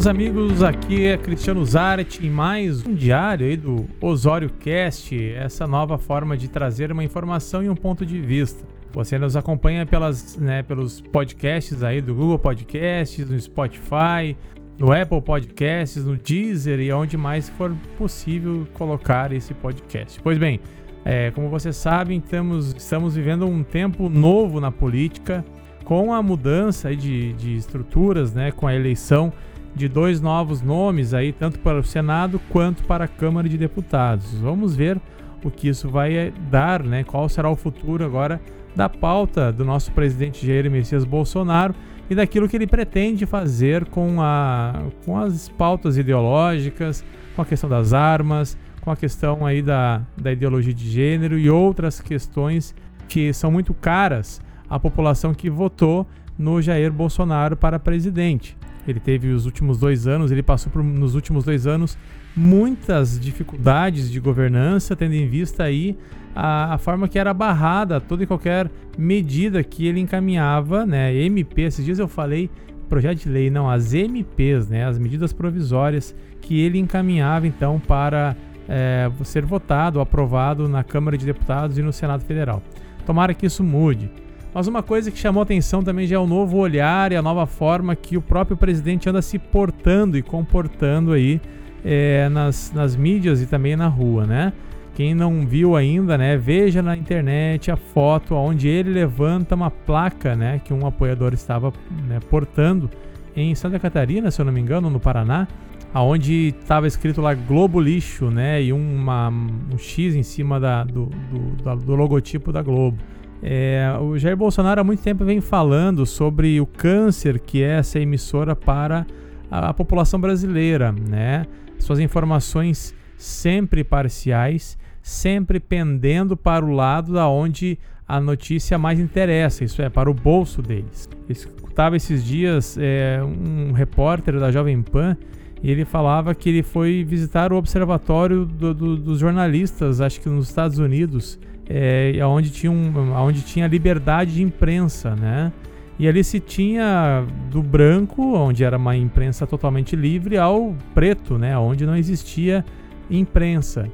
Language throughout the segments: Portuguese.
meus amigos, aqui é Cristiano Zaret em mais um diário aí do Osório Cast, essa nova forma de trazer uma informação e um ponto de vista. Você nos acompanha pelas, né, pelos podcasts aí do Google Podcasts, no Spotify, no Apple Podcasts, no Deezer e onde mais for possível colocar esse podcast. Pois bem, é, como vocês sabem, estamos, estamos vivendo um tempo novo na política, com a mudança de, de estruturas, né, com a eleição de dois novos nomes aí, tanto para o Senado quanto para a Câmara de Deputados. Vamos ver o que isso vai dar, né? Qual será o futuro agora da pauta do nosso presidente Jair Messias Bolsonaro e daquilo que ele pretende fazer com, a, com as pautas ideológicas, com a questão das armas, com a questão aí da, da ideologia de gênero e outras questões que são muito caras à população que votou no Jair Bolsonaro para presidente. Ele teve os últimos dois anos, ele passou por, nos últimos dois anos muitas dificuldades de governança, tendo em vista aí a, a, forma que era barrada toda e qualquer medida que ele encaminhava, né? MP, esses dias eu falei projeto de lei, não, as MPs, né? As medidas provisórias que ele encaminhava então para é, ser votado, aprovado na Câmara de Deputados e no Senado Federal. Tomara que isso mude. Mas uma coisa que chamou atenção também já é o novo olhar e a nova forma que o próprio presidente anda se portando e comportando aí é, nas, nas mídias e também na rua, né? Quem não viu ainda, né, veja na internet a foto onde ele levanta uma placa, né, que um apoiador estava né, portando em Santa Catarina, se eu não me engano, no Paraná, aonde estava escrito lá Globo Lixo, né, e uma, um X em cima da, do, do, do logotipo da Globo. É, o Jair Bolsonaro há muito tempo vem falando sobre o câncer que é essa emissora para a, a população brasileira, né? Suas informações sempre parciais, sempre pendendo para o lado da onde a notícia mais interessa, isso é, para o bolso deles. Eu escutava esses dias é, um repórter da Jovem Pan e ele falava que ele foi visitar o observatório do, do, dos jornalistas, acho que nos Estados Unidos, é, onde, tinha um, onde tinha liberdade de imprensa, né? E ali se tinha do branco, onde era uma imprensa totalmente livre, ao preto, né? Onde não existia imprensa.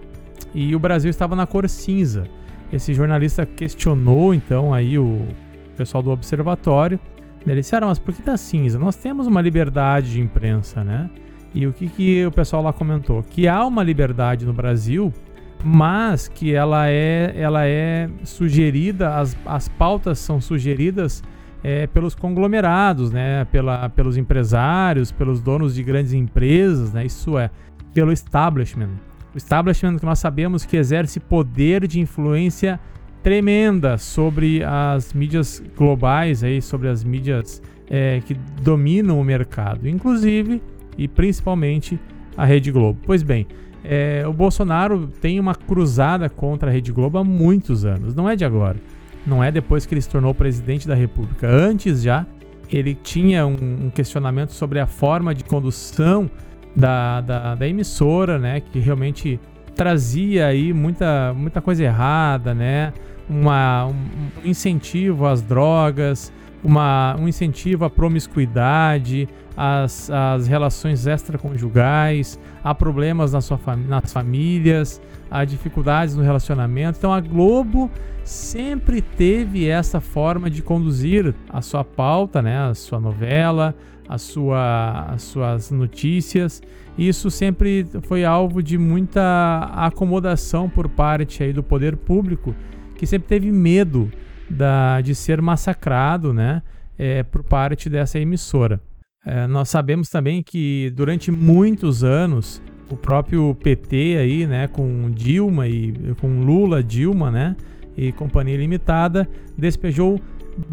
E o Brasil estava na cor cinza. Esse jornalista questionou então aí o pessoal do observatório. Eles disseram, mas por que tá cinza? Nós temos uma liberdade de imprensa, né? E o que, que o pessoal lá comentou? Que há uma liberdade no Brasil mas que ela é, ela é sugerida, as, as pautas são sugeridas é, pelos conglomerados, né, pela, pelos empresários, pelos donos de grandes empresas, né, isso é, pelo establishment. O establishment que nós sabemos que exerce poder de influência tremenda sobre as mídias globais, aí, sobre as mídias é, que dominam o mercado, inclusive e principalmente a Rede Globo. Pois bem, é, o Bolsonaro tem uma cruzada contra a Rede Globo há muitos anos, não é de agora. Não é depois que ele se tornou presidente da República. Antes já, ele tinha um, um questionamento sobre a forma de condução da, da, da, emissora, né? Que realmente trazia aí muita, muita coisa errada, né? Uma, um incentivo às drogas, uma, um incentivo à promiscuidade, às, às relações extraconjugais, há problemas na sua fam nas famílias, há dificuldades no relacionamento. Então a Globo sempre teve essa forma de conduzir a sua pauta, né, a sua novela, a sua, as suas notícias. Isso sempre foi alvo de muita acomodação por parte aí do poder público, que sempre teve medo da, de ser massacrado né, é, por parte dessa emissora. É, nós sabemos também que durante muitos anos o próprio PT aí, né, com Dilma e com Lula, Dilma, né, e companhia limitada, despejou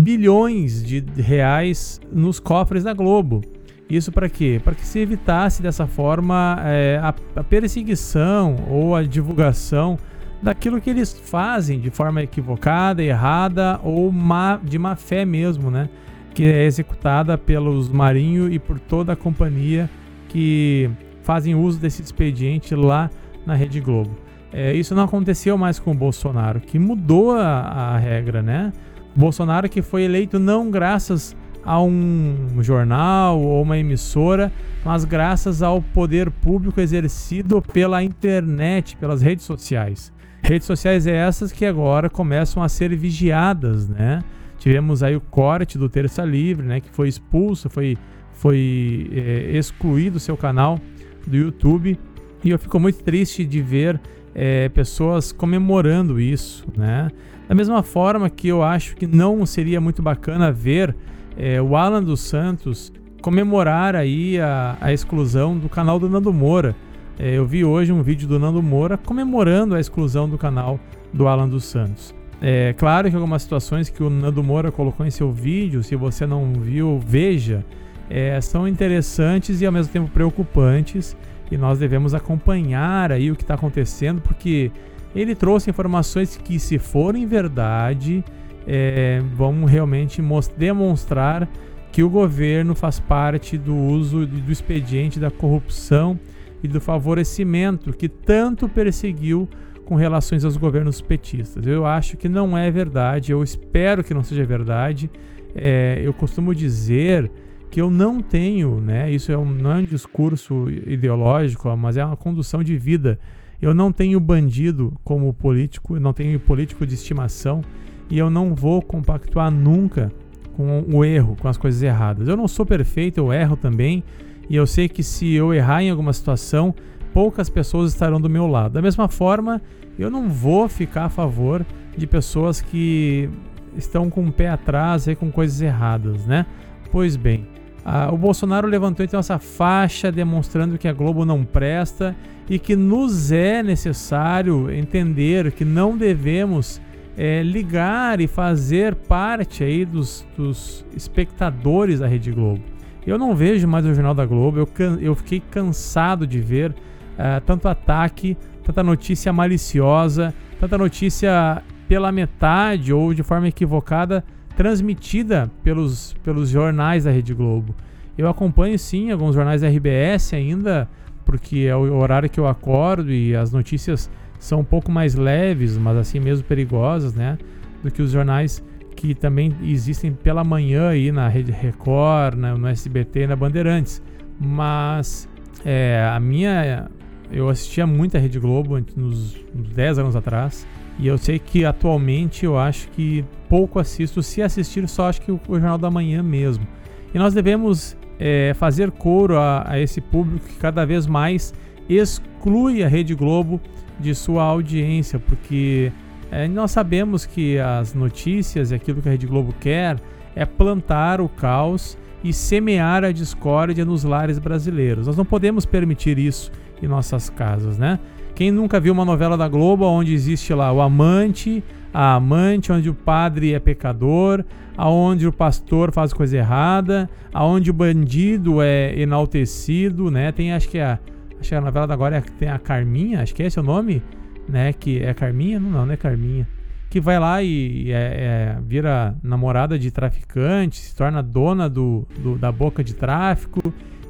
bilhões de reais nos cofres da Globo. Isso para quê? Para que se evitasse dessa forma é, a, a perseguição ou a divulgação daquilo que eles fazem de forma equivocada, errada ou má, de má fé mesmo, né? Que é executada pelos marinhos e por toda a companhia que fazem uso desse expediente lá na Rede Globo. É, isso não aconteceu mais com o Bolsonaro, que mudou a, a regra, né? Bolsonaro que foi eleito não graças a um jornal ou uma emissora, mas graças ao poder público exercido pela internet, pelas redes sociais. Redes sociais essas que agora começam a ser vigiadas, né? Tivemos aí o corte do Terça Livre, né? Que foi expulso, foi, foi é, excluído seu canal do YouTube. E eu fico muito triste de ver é, pessoas comemorando isso, né? Da mesma forma que eu acho que não seria muito bacana ver é, o Alan dos Santos comemorar aí a, a exclusão do canal do Nando Moura. É, eu vi hoje um vídeo do Nando Moura comemorando a exclusão do canal do Alan dos Santos. É claro que algumas situações que o Nando Moura colocou em seu vídeo, se você não viu, veja, é, são interessantes e ao mesmo tempo preocupantes e nós devemos acompanhar aí o que está acontecendo porque ele trouxe informações que, se forem verdade, é, vão realmente demonstrar que o governo faz parte do uso do expediente da corrupção e do favorecimento que tanto perseguiu com relações aos governos petistas. Eu acho que não é verdade, eu espero que não seja verdade. É, eu costumo dizer que eu não tenho, né? Isso é um, não é um discurso ideológico, mas é uma condução de vida. Eu não tenho bandido como político, eu não tenho político de estimação e eu não vou compactuar nunca com o erro, com as coisas erradas. Eu não sou perfeito, eu erro também. E eu sei que se eu errar em alguma situação, poucas pessoas estarão do meu lado. Da mesma forma, eu não vou ficar a favor de pessoas que estão com o pé atrás e com coisas erradas, né? Pois bem, a, o Bolsonaro levantou então essa faixa demonstrando que a Globo não presta e que nos é necessário entender que não devemos é, ligar e fazer parte aí dos, dos espectadores da Rede Globo. Eu não vejo mais o Jornal da Globo, eu, eu fiquei cansado de ver uh, tanto ataque, tanta notícia maliciosa, tanta notícia pela metade ou de forma equivocada transmitida pelos, pelos jornais da Rede Globo. Eu acompanho sim alguns jornais da RBS ainda, porque é o horário que eu acordo e as notícias são um pouco mais leves, mas assim mesmo perigosas, né? Do que os jornais que também existem pela manhã aí na Rede Record, né, no SBT, na Bandeirantes. Mas é, a minha. Eu assistia muito a Rede Globo nos, uns 10 anos atrás. E eu sei que atualmente eu acho que pouco assisto. Se assistir, só acho que o, o Jornal da Manhã mesmo. E nós devemos é, fazer coro a, a esse público que cada vez mais exclui a Rede Globo de sua audiência, porque é, nós sabemos que as notícias e aquilo que a Rede Globo quer é plantar o caos e semear a discórdia nos lares brasileiros. Nós não podemos permitir isso em nossas casas, né? Quem nunca viu uma novela da Globo onde existe lá o amante, a amante, onde o padre é pecador, aonde o pastor faz coisa errada, aonde o bandido é enaltecido, né? Tem acho que a acho que a novela da agora é, tem a Carminha, acho que é esse o nome né? Que é Carminha? Não, não é Carminha. Que vai lá e, é, é, vira namorada de traficante, se torna dona do, do, da boca de tráfico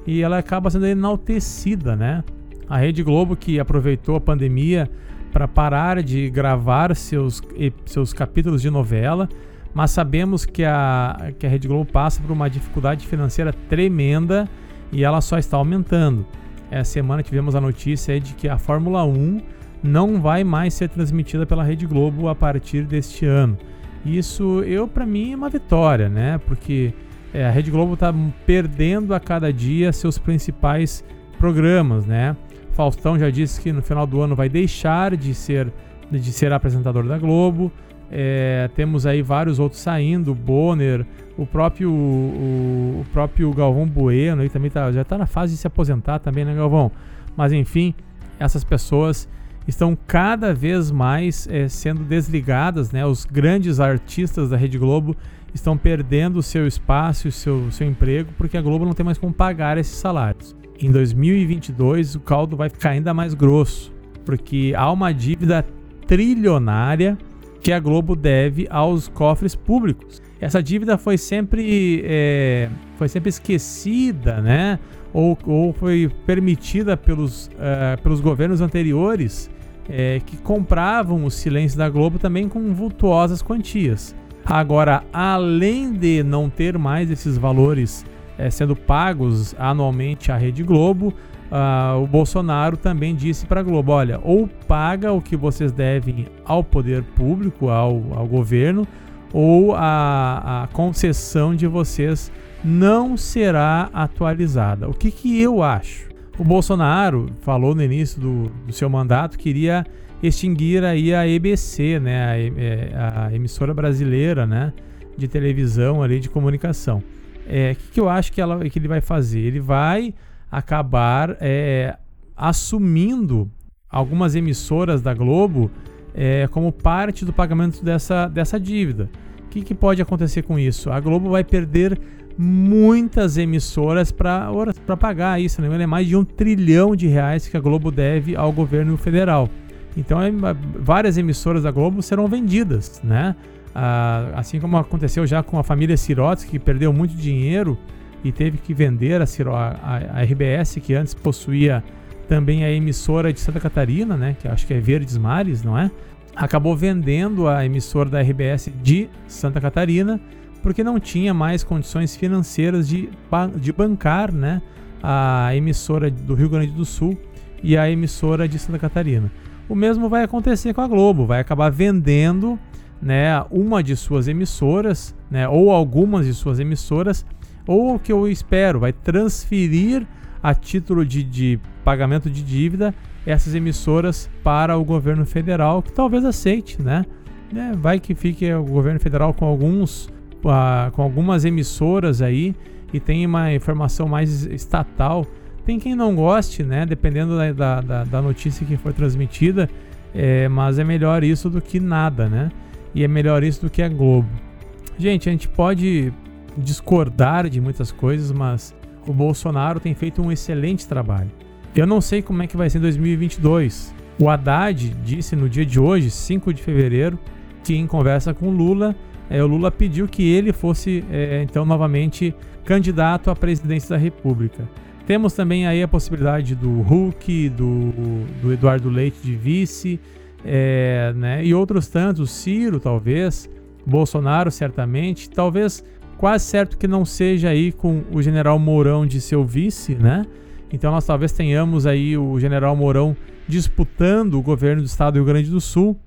e ela acaba sendo enaltecida, né? A Rede Globo que aproveitou a pandemia para parar de gravar seus, seus capítulos de novela, mas sabemos que a, que a Rede Globo passa por uma dificuldade financeira tremenda e ela só está aumentando. Essa semana tivemos a notícia de que a Fórmula 1 não vai mais ser transmitida pela Rede Globo a partir deste ano. Isso, eu para mim, é uma vitória, né? Porque é, a Rede Globo está perdendo a cada dia seus principais programas, né? Faustão já disse que no final do ano vai deixar de ser, de ser apresentador da Globo. É, temos aí vários outros saindo, Bonner, o próprio, o, o próprio Galvão Bueno, ele também tá, já está na fase de se aposentar também, né, Galvão? Mas enfim, essas pessoas estão cada vez mais é, sendo desligadas, né? Os grandes artistas da Rede Globo estão perdendo o seu espaço, o seu, seu emprego, porque a Globo não tem mais como pagar esses salários. Em 2022, o caldo vai ficar ainda mais grosso, porque há uma dívida trilionária que a Globo deve aos cofres públicos. Essa dívida foi sempre, é, foi sempre esquecida, né? Ou, ou foi permitida pelos, uh, pelos governos anteriores é, que compravam o silêncio da Globo também com vultuosas quantias. Agora, além de não ter mais esses valores é, sendo pagos anualmente à Rede Globo, uh, o Bolsonaro também disse para a Globo: olha, ou paga o que vocês devem ao poder público, ao, ao governo, ou a, a concessão de vocês não será atualizada. O que, que eu acho? O Bolsonaro falou no início do, do seu mandato que iria extinguir aí a EBC, né, a, é, a, emissora brasileira, né, de televisão ali de comunicação. É, o que, que eu acho que, ela, que ele vai fazer? Ele vai acabar é, assumindo algumas emissoras da Globo é, como parte do pagamento dessa, dessa dívida. O que, que pode acontecer com isso? A Globo vai perder muitas emissoras para pagar isso. Né? É mais de um trilhão de reais que a Globo deve ao governo federal. Então, é, várias emissoras da Globo serão vendidas, né? Ah, assim como aconteceu já com a família Sirotsky, que perdeu muito dinheiro e teve que vender a, a, a, RBS, que antes possuía também a emissora de Santa Catarina, né, que acho que é Verdes Mares, não é? Acabou vendendo a emissora da RBS de Santa Catarina porque não tinha mais condições financeiras de, de bancar né, a emissora do Rio Grande do Sul e a emissora de Santa Catarina. O mesmo vai acontecer com a Globo, vai acabar vendendo né, uma de suas emissoras, né, ou algumas de suas emissoras, ou o que eu espero, vai transferir a título de, de pagamento de dívida essas emissoras para o governo federal, que talvez aceite, né? É, vai que fique o governo federal com alguns uh, com algumas emissoras aí e tem uma informação mais estatal. Tem quem não goste, né? Dependendo da, da, da notícia que for transmitida, é, mas é melhor isso do que nada, né? E é melhor isso do que a Globo. Gente, a gente pode discordar de muitas coisas, mas o Bolsonaro tem feito um excelente trabalho. Eu não sei como é que vai ser em 2022. O Haddad disse no dia de hoje, 5 de fevereiro, que em conversa com Lula, é, o Lula pediu que ele fosse, é, então, novamente candidato à presidência da República. Temos também aí a possibilidade do Hulk, do, do Eduardo Leite de vice, é, né, e outros tantos, Ciro talvez, Bolsonaro certamente, talvez quase certo que não seja aí com o general Mourão de seu vice, né? Então nós talvez tenhamos aí o general Mourão disputando o governo do estado do Rio Grande do Sul,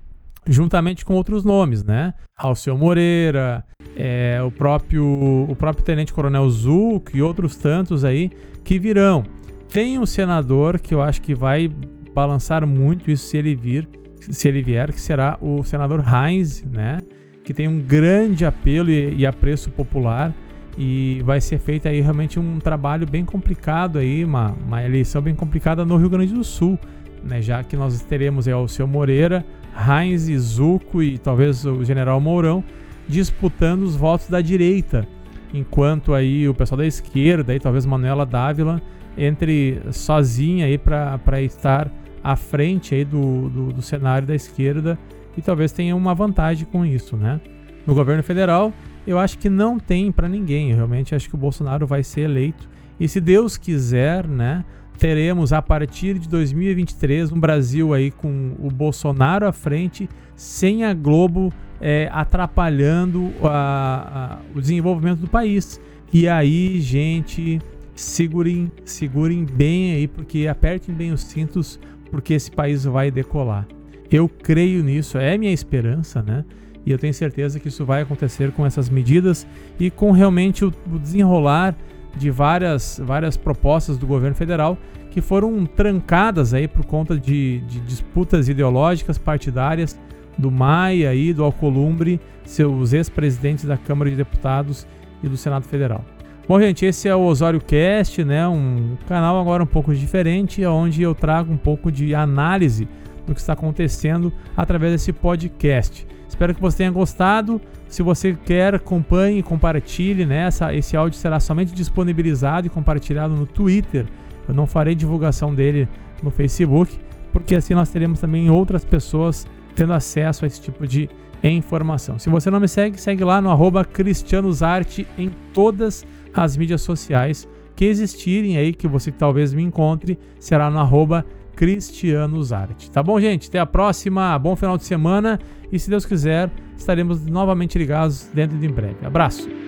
juntamente com outros nomes, né? Alceu Moreira, é, o próprio o próprio Tenente Coronel Zulk e outros tantos aí que virão. Tem um senador que eu acho que vai balançar muito isso se ele vir, se ele vier, que será o senador Heinz, né? Que tem um grande apelo e, e apreço popular. E vai ser feito aí realmente um trabalho bem complicado aí, uma, uma eleição bem complicada no Rio Grande do Sul, né? Já que nós teremos aí o seu Moreira, Heinz, Zuco e talvez o General Mourão disputando os votos da direita, enquanto aí o pessoal da esquerda, aí talvez Manuela Dávila entre sozinha aí para estar à frente aí do, do, do cenário da esquerda e talvez tenha uma vantagem com isso, né? No governo federal, eu acho que não tem para ninguém. Eu realmente acho que o Bolsonaro vai ser eleito. E se Deus quiser, né, teremos a partir de 2023 um Brasil aí com o Bolsonaro à frente, sem a Globo é, atrapalhando a, a, o desenvolvimento do país. E aí, gente, segurem, segurem bem aí, porque apertem bem os cintos, porque esse país vai decolar. Eu creio nisso, é minha esperança, né? E eu tenho certeza que isso vai acontecer com essas medidas e com realmente o, desenrolar de várias, várias propostas do governo federal que foram trancadas aí por conta de, de disputas ideológicas partidárias do Maia e do Alcolumbre, seus ex-presidentes da Câmara de Deputados e do Senado Federal. Bom, gente, esse é o Osório Cast, né? Um canal agora um pouco diferente, onde eu trago um pouco de análise do que está acontecendo através desse podcast. Espero que você tenha gostado. Se você quer, acompanhe e compartilhe. Né? esse áudio será somente disponibilizado e compartilhado no Twitter. Eu não farei divulgação dele no Facebook, porque assim nós teremos também outras pessoas tendo acesso a esse tipo de informação. Se você não me segue, segue lá no arroba cristianosarte em todas as mídias sociais que existirem aí, que você talvez me encontre, será no arroba Cristiano Zarte. Tá bom, gente? Até a próxima. Bom final de semana. E se Deus quiser, estaremos novamente ligados dentro de em breve. Abraço!